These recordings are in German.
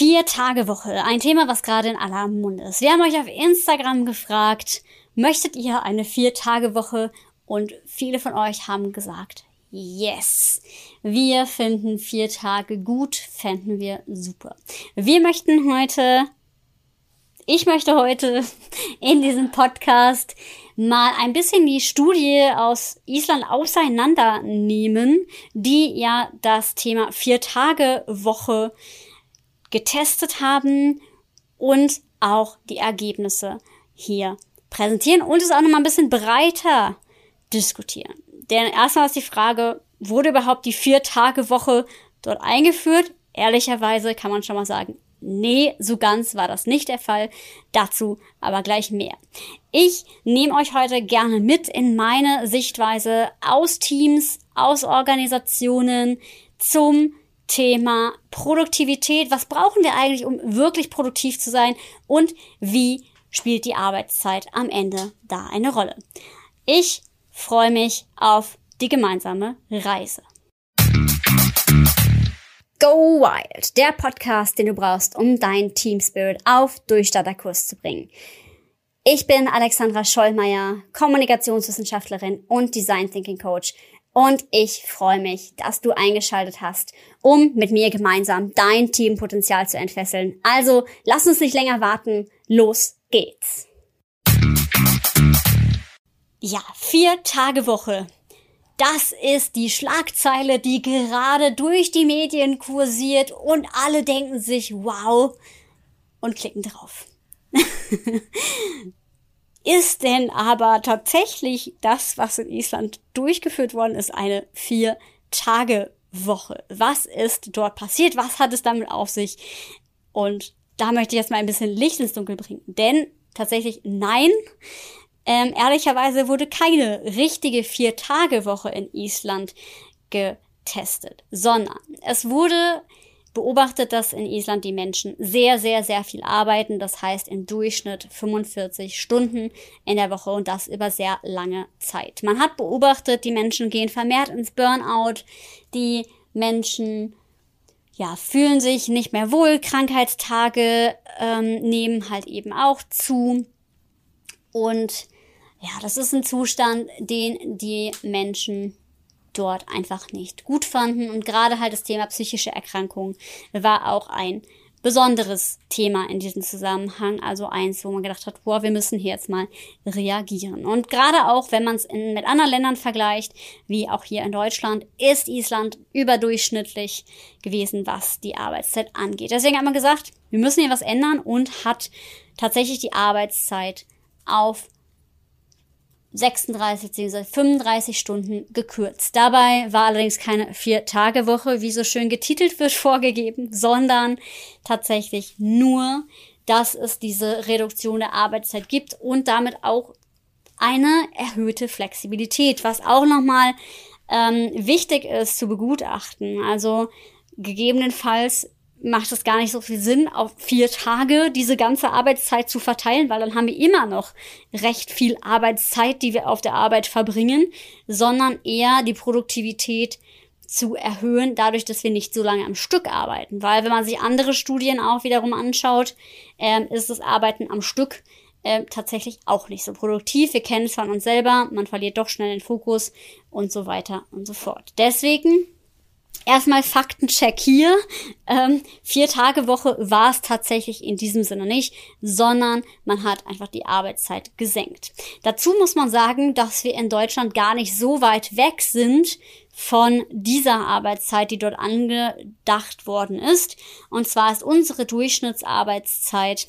Vier Tage Woche, ein Thema, was gerade in aller Munde ist. Wir haben euch auf Instagram gefragt, möchtet ihr eine Vier Tage Woche? Und viele von euch haben gesagt, yes. Wir finden vier Tage gut, fänden wir super. Wir möchten heute, ich möchte heute in diesem Podcast mal ein bisschen die Studie aus Island auseinandernehmen, die ja das Thema vier Tage Woche getestet haben und auch die Ergebnisse hier präsentieren und es auch nochmal ein bisschen breiter diskutieren. Denn erstmal ist die Frage, wurde überhaupt die Vier-Tage-Woche dort eingeführt? Ehrlicherweise kann man schon mal sagen, nee, so ganz war das nicht der Fall. Dazu aber gleich mehr. Ich nehme euch heute gerne mit in meine Sichtweise aus Teams, aus Organisationen zum Thema Produktivität. Was brauchen wir eigentlich, um wirklich produktiv zu sein? Und wie spielt die Arbeitszeit am Ende da eine Rolle? Ich freue mich auf die gemeinsame Reise. Go Wild, der Podcast, den du brauchst, um dein Team Spirit auf Durchstarterkurs zu bringen. Ich bin Alexandra Schollmeier, Kommunikationswissenschaftlerin und Design Thinking Coach und ich freue mich, dass du eingeschaltet hast, um mit mir gemeinsam dein Teampotenzial zu entfesseln. Also lass uns nicht länger warten. Los geht's. Ja, vier Tage Woche. Das ist die Schlagzeile, die gerade durch die Medien kursiert und alle denken sich, wow, und klicken drauf. Ist denn aber tatsächlich das, was in Island durchgeführt worden ist, eine Vier-Tage-Woche? Was ist dort passiert? Was hat es damit auf sich? Und da möchte ich jetzt mal ein bisschen Licht ins Dunkel bringen. Denn tatsächlich nein, ähm, ehrlicherweise wurde keine richtige Vier-Tage-Woche in Island getestet, sondern es wurde beobachtet, dass in Island die Menschen sehr, sehr, sehr viel arbeiten. Das heißt im Durchschnitt 45 Stunden in der Woche und das über sehr lange Zeit. Man hat beobachtet, die Menschen gehen vermehrt ins Burnout. Die Menschen ja, fühlen sich nicht mehr wohl, Krankheitstage ähm, nehmen halt eben auch zu. Und ja, das ist ein Zustand, den die Menschen dort einfach nicht gut fanden. Und gerade halt das Thema psychische Erkrankungen war auch ein besonderes Thema in diesem Zusammenhang. Also eins, wo man gedacht hat, boah, wir müssen hier jetzt mal reagieren. Und gerade auch, wenn man es mit anderen Ländern vergleicht, wie auch hier in Deutschland, ist Island überdurchschnittlich gewesen, was die Arbeitszeit angeht. Deswegen hat man gesagt, wir müssen hier was ändern und hat tatsächlich die Arbeitszeit auf 36 bzw. 35 Stunden gekürzt. Dabei war allerdings keine Vier-Tage-Woche, wie so schön getitelt wird, vorgegeben, sondern tatsächlich nur, dass es diese Reduktion der Arbeitszeit gibt und damit auch eine erhöhte Flexibilität, was auch nochmal ähm, wichtig ist zu begutachten. Also gegebenenfalls macht es gar nicht so viel Sinn, auf vier Tage diese ganze Arbeitszeit zu verteilen, weil dann haben wir immer noch recht viel Arbeitszeit, die wir auf der Arbeit verbringen, sondern eher die Produktivität zu erhöhen, dadurch, dass wir nicht so lange am Stück arbeiten. Weil wenn man sich andere Studien auch wiederum anschaut, ähm, ist das Arbeiten am Stück äh, tatsächlich auch nicht so produktiv. Wir kennen es von uns selber, man verliert doch schnell den Fokus und so weiter und so fort. Deswegen Erstmal Faktencheck hier. Ähm, vier Tage Woche war es tatsächlich in diesem Sinne nicht, sondern man hat einfach die Arbeitszeit gesenkt. Dazu muss man sagen, dass wir in Deutschland gar nicht so weit weg sind von dieser Arbeitszeit, die dort angedacht worden ist. Und zwar ist unsere Durchschnittsarbeitszeit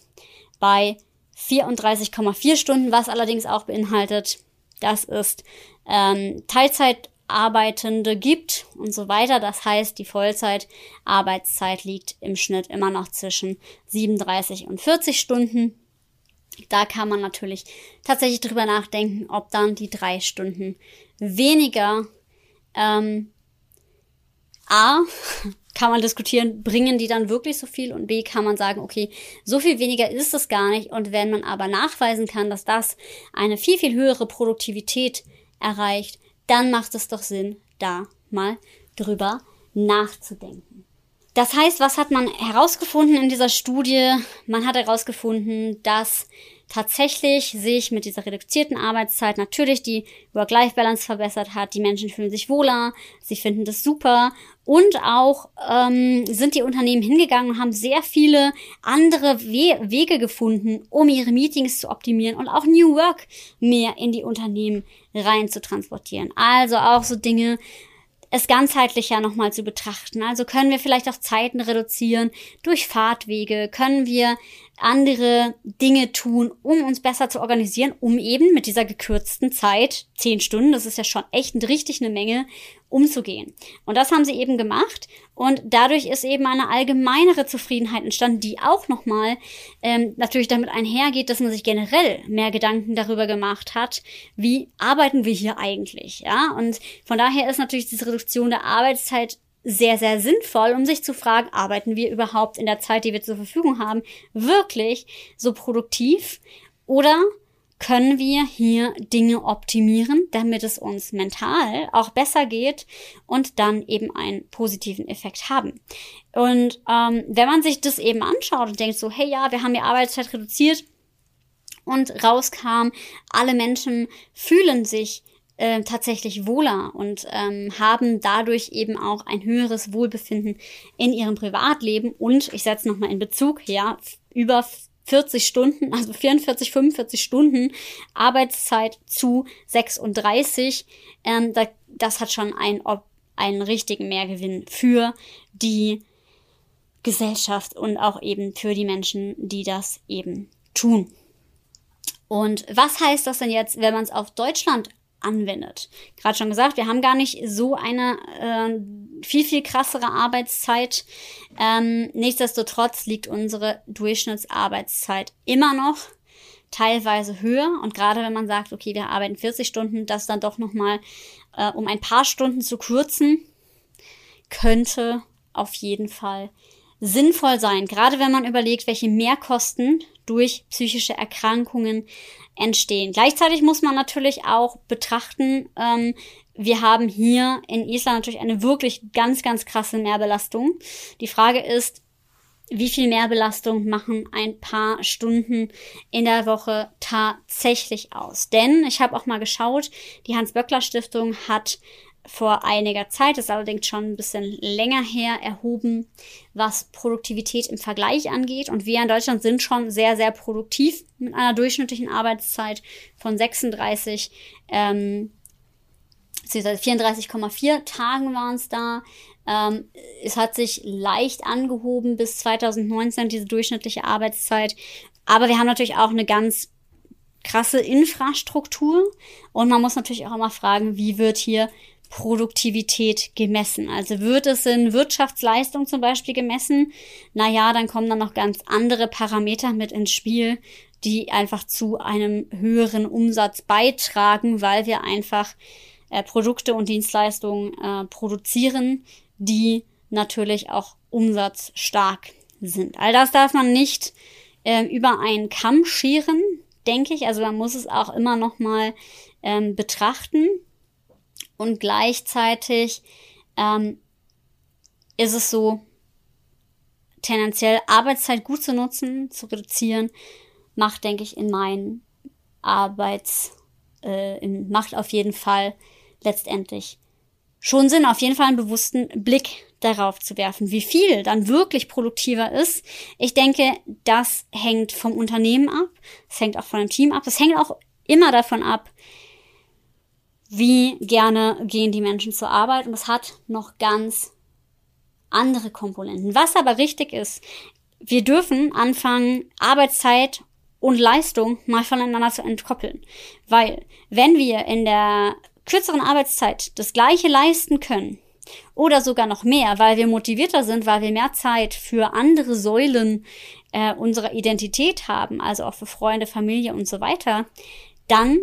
bei 34,4 Stunden, was allerdings auch beinhaltet, das ist ähm, Teilzeit Arbeitende gibt und so weiter. Das heißt, die Vollzeitarbeitszeit liegt im Schnitt immer noch zwischen 37 und 40 Stunden. Da kann man natürlich tatsächlich drüber nachdenken, ob dann die drei Stunden weniger ähm, A kann man diskutieren, bringen die dann wirklich so viel und B kann man sagen, okay, so viel weniger ist es gar nicht und wenn man aber nachweisen kann, dass das eine viel, viel höhere Produktivität erreicht, dann macht es doch Sinn, da mal drüber nachzudenken. Das heißt, was hat man herausgefunden in dieser Studie? Man hat herausgefunden, dass tatsächlich sich mit dieser reduzierten Arbeitszeit natürlich die Work-Life-Balance verbessert hat. Die Menschen fühlen sich wohler, sie finden das super und auch ähm, sind die Unternehmen hingegangen und haben sehr viele andere We Wege gefunden, um ihre Meetings zu optimieren und auch New Work mehr in die Unternehmen rein zu transportieren. Also auch so Dinge es ganzheitlicher nochmal zu betrachten. Also können wir vielleicht auch Zeiten reduzieren durch Fahrtwege, können wir andere Dinge tun, um uns besser zu organisieren, um eben mit dieser gekürzten Zeit, zehn Stunden, das ist ja schon echt richtig eine Menge, umzugehen. Und das haben sie eben gemacht und dadurch ist eben eine allgemeinere Zufriedenheit entstanden, die auch nochmal ähm, natürlich damit einhergeht, dass man sich generell mehr Gedanken darüber gemacht hat, wie arbeiten wir hier eigentlich, ja? Und von daher ist natürlich diese Reduktion der Arbeitszeit sehr, sehr sinnvoll, um sich zu fragen, arbeiten wir überhaupt in der Zeit, die wir zur Verfügung haben, wirklich so produktiv oder können wir hier Dinge optimieren, damit es uns mental auch besser geht und dann eben einen positiven Effekt haben. Und ähm, wenn man sich das eben anschaut und denkt so, hey ja, wir haben die Arbeitszeit reduziert und rauskam, alle Menschen fühlen sich äh, tatsächlich wohler und ähm, haben dadurch eben auch ein höheres Wohlbefinden in ihrem Privatleben und ich setze nochmal in Bezug, ja, über 40 Stunden, also 44, 45 Stunden Arbeitszeit zu 36, ähm, da, das hat schon ein, einen richtigen Mehrgewinn für die Gesellschaft und auch eben für die Menschen, die das eben tun. Und was heißt das denn jetzt, wenn man es auf Deutschland anwendet. Gerade schon gesagt, wir haben gar nicht so eine äh, viel, viel krassere Arbeitszeit. Ähm, nichtsdestotrotz liegt unsere Durchschnittsarbeitszeit immer noch teilweise höher. Und gerade wenn man sagt, okay, wir arbeiten 40 Stunden, das dann doch nochmal äh, um ein paar Stunden zu kürzen, könnte auf jeden Fall sinnvoll sein. Gerade wenn man überlegt, welche Mehrkosten durch psychische Erkrankungen entstehen. Gleichzeitig muss man natürlich auch betrachten, ähm, wir haben hier in Island natürlich eine wirklich ganz, ganz krasse Mehrbelastung. Die Frage ist, wie viel Mehrbelastung machen ein paar Stunden in der Woche tatsächlich aus? Denn ich habe auch mal geschaut, die Hans-Böckler-Stiftung hat vor einiger Zeit, ist allerdings schon ein bisschen länger her, erhoben, was Produktivität im Vergleich angeht. Und wir in Deutschland sind schon sehr, sehr produktiv mit einer durchschnittlichen Arbeitszeit von 36, ähm, 34,4 Tagen waren es da. Ähm, es hat sich leicht angehoben bis 2019, diese durchschnittliche Arbeitszeit. Aber wir haben natürlich auch eine ganz krasse Infrastruktur. Und man muss natürlich auch immer fragen, wie wird hier Produktivität gemessen. Also wird es in Wirtschaftsleistung zum Beispiel gemessen, naja, dann kommen dann noch ganz andere Parameter mit ins Spiel, die einfach zu einem höheren Umsatz beitragen, weil wir einfach äh, Produkte und Dienstleistungen äh, produzieren, die natürlich auch umsatzstark sind. All das darf man nicht äh, über einen Kamm scheren, denke ich. Also man muss es auch immer noch mal ähm, betrachten und gleichzeitig ähm, ist es so, tendenziell Arbeitszeit gut zu nutzen, zu reduzieren, macht, denke ich, in meinen Arbeits, äh, macht auf jeden Fall letztendlich schon Sinn, auf jeden Fall einen bewussten Blick darauf zu werfen, wie viel dann wirklich produktiver ist. Ich denke, das hängt vom Unternehmen ab, es hängt auch von dem Team ab, es hängt auch immer davon ab, wie gerne gehen die Menschen zur Arbeit und es hat noch ganz andere Komponenten. Was aber richtig ist, wir dürfen anfangen, Arbeitszeit und Leistung mal voneinander zu entkoppeln. Weil wenn wir in der kürzeren Arbeitszeit das gleiche leisten können oder sogar noch mehr, weil wir motivierter sind, weil wir mehr Zeit für andere Säulen äh, unserer Identität haben, also auch für Freunde, Familie und so weiter, dann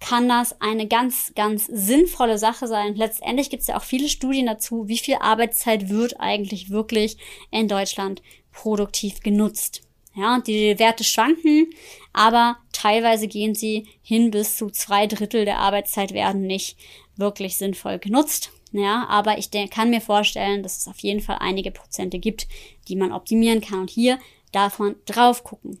kann das eine ganz, ganz sinnvolle Sache sein. Letztendlich gibt es ja auch viele Studien dazu, wie viel Arbeitszeit wird eigentlich wirklich in Deutschland produktiv genutzt. Ja, die Werte schwanken, aber teilweise gehen sie hin bis zu zwei Drittel der Arbeitszeit werden nicht wirklich sinnvoll genutzt. Ja, aber ich kann mir vorstellen, dass es auf jeden Fall einige Prozente gibt, die man optimieren kann. Und hier darf man drauf gucken.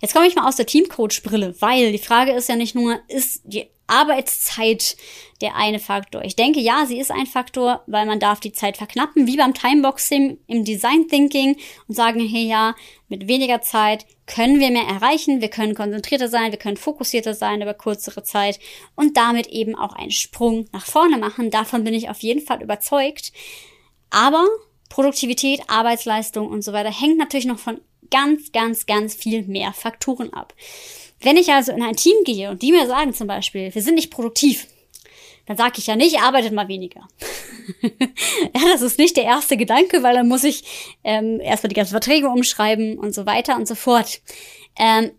Jetzt komme ich mal aus der Teamcoach-Brille, weil die Frage ist ja nicht nur, ist die Arbeitszeit der eine Faktor? Ich denke, ja, sie ist ein Faktor, weil man darf die Zeit verknappen, wie beim Timeboxing im Design Thinking und sagen, hey ja, mit weniger Zeit können wir mehr erreichen, wir können konzentrierter sein, wir können fokussierter sein über kürzere Zeit und damit eben auch einen Sprung nach vorne machen. Davon bin ich auf jeden Fall überzeugt. Aber Produktivität, Arbeitsleistung und so weiter hängt natürlich noch von ganz, ganz, ganz viel mehr Faktoren ab. Wenn ich also in ein Team gehe und die mir sagen zum Beispiel, wir sind nicht produktiv, dann sage ich ja nicht, arbeitet mal weniger. ja, das ist nicht der erste Gedanke, weil dann muss ich ähm, erstmal die ganzen Verträge umschreiben und so weiter und so fort. Ähm,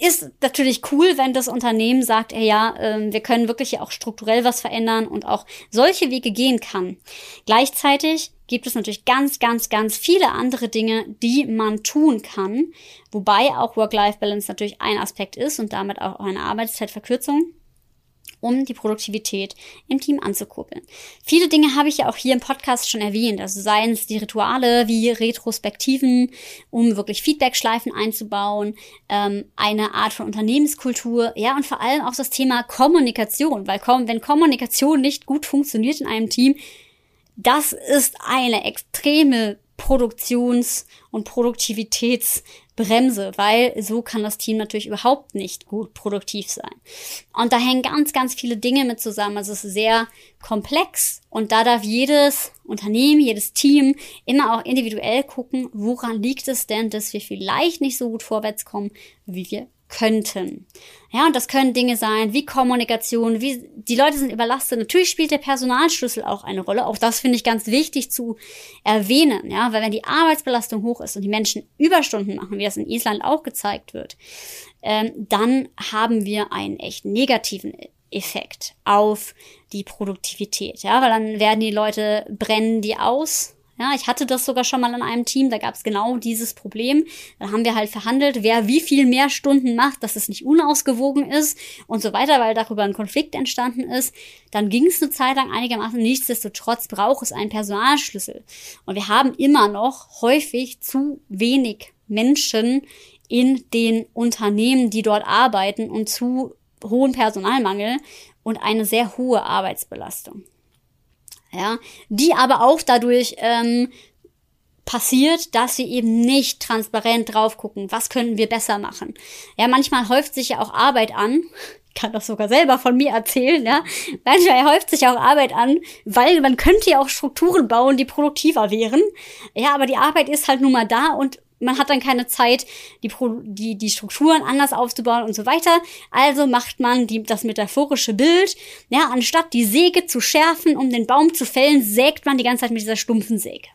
ist natürlich cool, wenn das Unternehmen sagt, ey, ja, äh, wir können wirklich auch strukturell was verändern und auch solche Wege gehen kann. Gleichzeitig gibt es natürlich ganz, ganz, ganz viele andere Dinge, die man tun kann, wobei auch Work-Life-Balance natürlich ein Aspekt ist und damit auch eine Arbeitszeitverkürzung um die Produktivität im Team anzukurbeln. Viele Dinge habe ich ja auch hier im Podcast schon erwähnt, also seien es die Rituale wie Retrospektiven, um wirklich Feedback-Schleifen einzubauen, ähm, eine Art von Unternehmenskultur, ja, und vor allem auch das Thema Kommunikation, weil wenn Kommunikation nicht gut funktioniert in einem Team, das ist eine extreme Produktions- und Produktivitätsbremse, weil so kann das Team natürlich überhaupt nicht gut produktiv sein. Und da hängen ganz, ganz viele Dinge mit zusammen. Also es ist sehr komplex und da darf jedes Unternehmen, jedes Team immer auch individuell gucken, woran liegt es denn, dass wir vielleicht nicht so gut vorwärts kommen, wie wir könnten. Ja, und das können Dinge sein wie Kommunikation, wie die Leute sind überlastet. Natürlich spielt der Personalschlüssel auch eine Rolle. Auch das finde ich ganz wichtig zu erwähnen, ja, weil wenn die Arbeitsbelastung hoch ist und die Menschen Überstunden machen, wie das in Island auch gezeigt wird, ähm, dann haben wir einen echt negativen Effekt auf die Produktivität, ja, weil dann werden die Leute brennen die aus, ja, ich hatte das sogar schon mal in einem Team, da gab es genau dieses Problem. Da haben wir halt verhandelt, wer wie viel mehr Stunden macht, dass es nicht unausgewogen ist und so weiter, weil darüber ein Konflikt entstanden ist. Dann ging es eine Zeit lang einigermaßen. Nichtsdestotrotz braucht es einen Personalschlüssel. Und wir haben immer noch häufig zu wenig Menschen in den Unternehmen, die dort arbeiten und zu hohen Personalmangel und eine sehr hohe Arbeitsbelastung ja, die aber auch dadurch ähm, passiert, dass wir eben nicht transparent drauf gucken, was können wir besser machen. Ja, manchmal häuft sich ja auch Arbeit an. Ich kann das sogar selber von mir erzählen, ja. Manchmal häuft sich auch Arbeit an, weil man könnte ja auch Strukturen bauen, die produktiver wären. Ja, aber die Arbeit ist halt nun mal da und man hat dann keine Zeit, die, die, die Strukturen anders aufzubauen und so weiter. Also macht man die, das metaphorische Bild. Ja, anstatt die Säge zu schärfen, um den Baum zu fällen, sägt man die ganze Zeit mit dieser stumpfen Säge.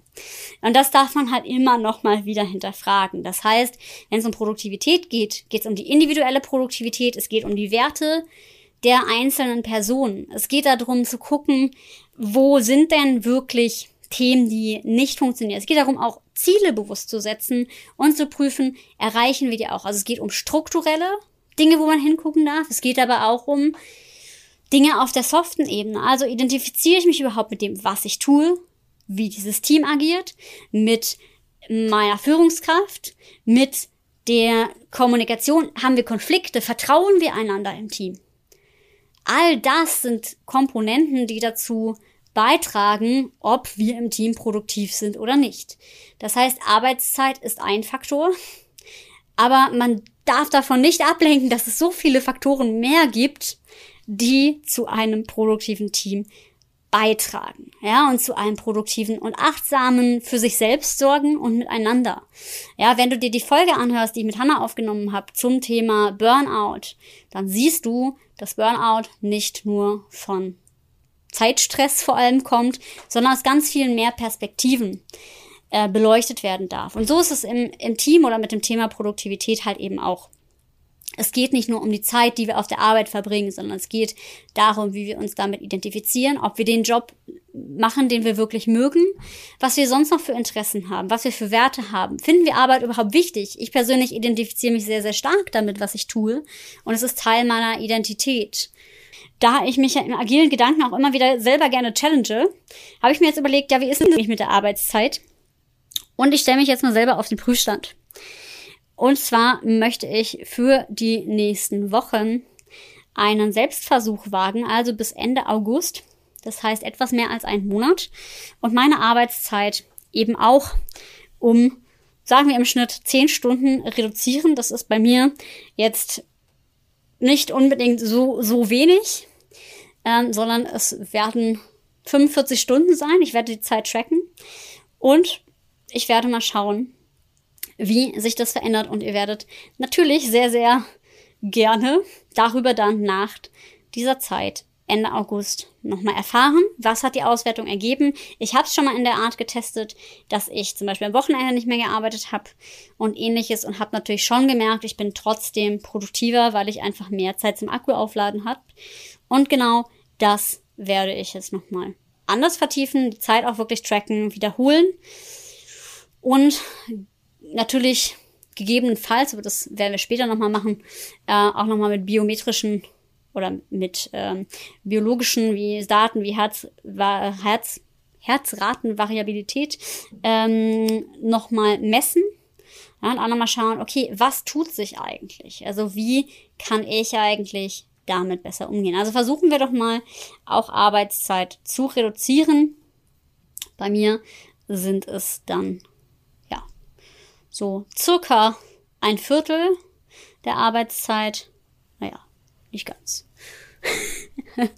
Und das darf man halt immer noch mal wieder hinterfragen. Das heißt, wenn es um Produktivität geht, geht es um die individuelle Produktivität, es geht um die Werte der einzelnen Personen. Es geht darum zu gucken, wo sind denn wirklich Themen, die nicht funktionieren. Es geht darum, auch Ziele bewusst zu setzen und zu prüfen, erreichen wir die auch. Also es geht um strukturelle Dinge, wo man hingucken darf. Es geht aber auch um Dinge auf der soften Ebene. Also identifiziere ich mich überhaupt mit dem, was ich tue, wie dieses Team agiert, mit meiner Führungskraft, mit der Kommunikation. Haben wir Konflikte? Vertrauen wir einander im Team? All das sind Komponenten, die dazu beitragen, ob wir im Team produktiv sind oder nicht. Das heißt, Arbeitszeit ist ein Faktor, aber man darf davon nicht ablenken, dass es so viele Faktoren mehr gibt, die zu einem produktiven Team beitragen, ja, und zu einem produktiven und achtsamen für sich selbst sorgen und miteinander. Ja, wenn du dir die Folge anhörst, die ich mit Hannah aufgenommen habe zum Thema Burnout, dann siehst du, dass Burnout nicht nur von Zeitstress vor allem kommt, sondern aus ganz vielen mehr Perspektiven äh, beleuchtet werden darf. Und so ist es im, im Team oder mit dem Thema Produktivität halt eben auch. Es geht nicht nur um die Zeit, die wir auf der Arbeit verbringen, sondern es geht darum, wie wir uns damit identifizieren, ob wir den Job machen, den wir wirklich mögen, was wir sonst noch für Interessen haben, was wir für Werte haben. Finden wir Arbeit überhaupt wichtig? Ich persönlich identifiziere mich sehr, sehr stark damit, was ich tue. Und es ist Teil meiner Identität. Da ich mich ja im agilen Gedanken auch immer wieder selber gerne challenge, habe ich mir jetzt überlegt, ja, wie ist denn das mit der Arbeitszeit? Und ich stelle mich jetzt mal selber auf den Prüfstand. Und zwar möchte ich für die nächsten Wochen einen Selbstversuch wagen, also bis Ende August. Das heißt etwas mehr als einen Monat. Und meine Arbeitszeit eben auch um, sagen wir im Schnitt, zehn Stunden reduzieren. Das ist bei mir jetzt nicht unbedingt so, so wenig, ähm, sondern es werden 45 Stunden sein. Ich werde die Zeit tracken und ich werde mal schauen, wie sich das verändert. Und ihr werdet natürlich sehr, sehr gerne darüber dann nach dieser Zeit Ende August nochmal erfahren, was hat die Auswertung ergeben. Ich habe es schon mal in der Art getestet, dass ich zum Beispiel am Wochenende nicht mehr gearbeitet habe und ähnliches und habe natürlich schon gemerkt, ich bin trotzdem produktiver, weil ich einfach mehr Zeit zum Akku aufladen habe. Und genau das werde ich jetzt nochmal anders vertiefen, die Zeit auch wirklich tracken, wiederholen und natürlich gegebenenfalls, aber das werden wir später nochmal machen, äh, auch nochmal mit biometrischen oder mit ähm, biologischen wie Daten wie Herz, Herz, Herzratenvariabilität ähm, nochmal messen. Ja, und auch nochmal schauen, okay, was tut sich eigentlich? Also wie kann ich eigentlich damit besser umgehen? Also versuchen wir doch mal auch Arbeitszeit zu reduzieren. Bei mir sind es dann so circa ein Viertel der Arbeitszeit, nicht ganz.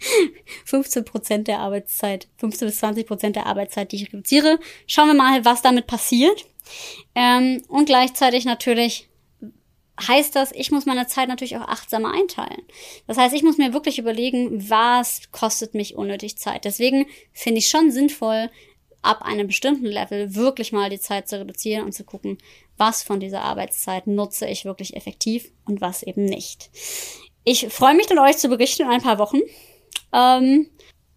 15 Prozent der Arbeitszeit, 15 bis 20 Prozent der Arbeitszeit, die ich reduziere. Schauen wir mal, was damit passiert. Ähm, und gleichzeitig natürlich heißt das, ich muss meine Zeit natürlich auch achtsamer einteilen. Das heißt, ich muss mir wirklich überlegen, was kostet mich unnötig Zeit. Deswegen finde ich schon sinnvoll, ab einem bestimmten Level wirklich mal die Zeit zu reduzieren und zu gucken, was von dieser Arbeitszeit nutze ich wirklich effektiv und was eben nicht. Ich freue mich dann, euch zu berichten in ein paar Wochen. Ähm,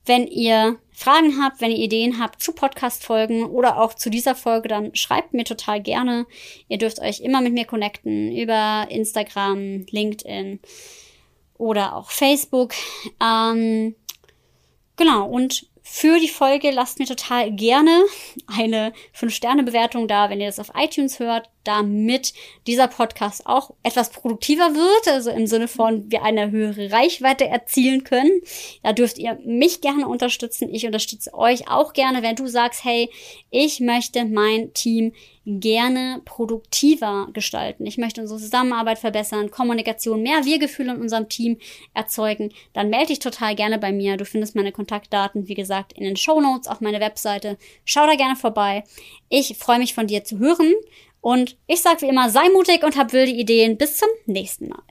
wenn ihr Fragen habt, wenn ihr Ideen habt zu Podcast-Folgen oder auch zu dieser Folge, dann schreibt mir total gerne. Ihr dürft euch immer mit mir connecten über Instagram, LinkedIn oder auch Facebook. Ähm, genau, und für die Folge lasst mir total gerne eine 5-Sterne-Bewertung da, wenn ihr das auf iTunes hört, damit dieser Podcast auch etwas produktiver wird, also im Sinne von wir eine höhere Reichweite erzielen können. Da dürft ihr mich gerne unterstützen. Ich unterstütze euch auch gerne, wenn du sagst, hey, ich möchte mein Team gerne produktiver gestalten. Ich möchte unsere Zusammenarbeit verbessern, Kommunikation, mehr Wir-Gefühle in unserem Team erzeugen. Dann melde dich total gerne bei mir. Du findest meine Kontaktdaten, wie gesagt, in den Show Notes auf meine Webseite. Schau da gerne vorbei. Ich freue mich von dir zu hören und ich sage wie immer, sei mutig und hab wilde Ideen. Bis zum nächsten Mal.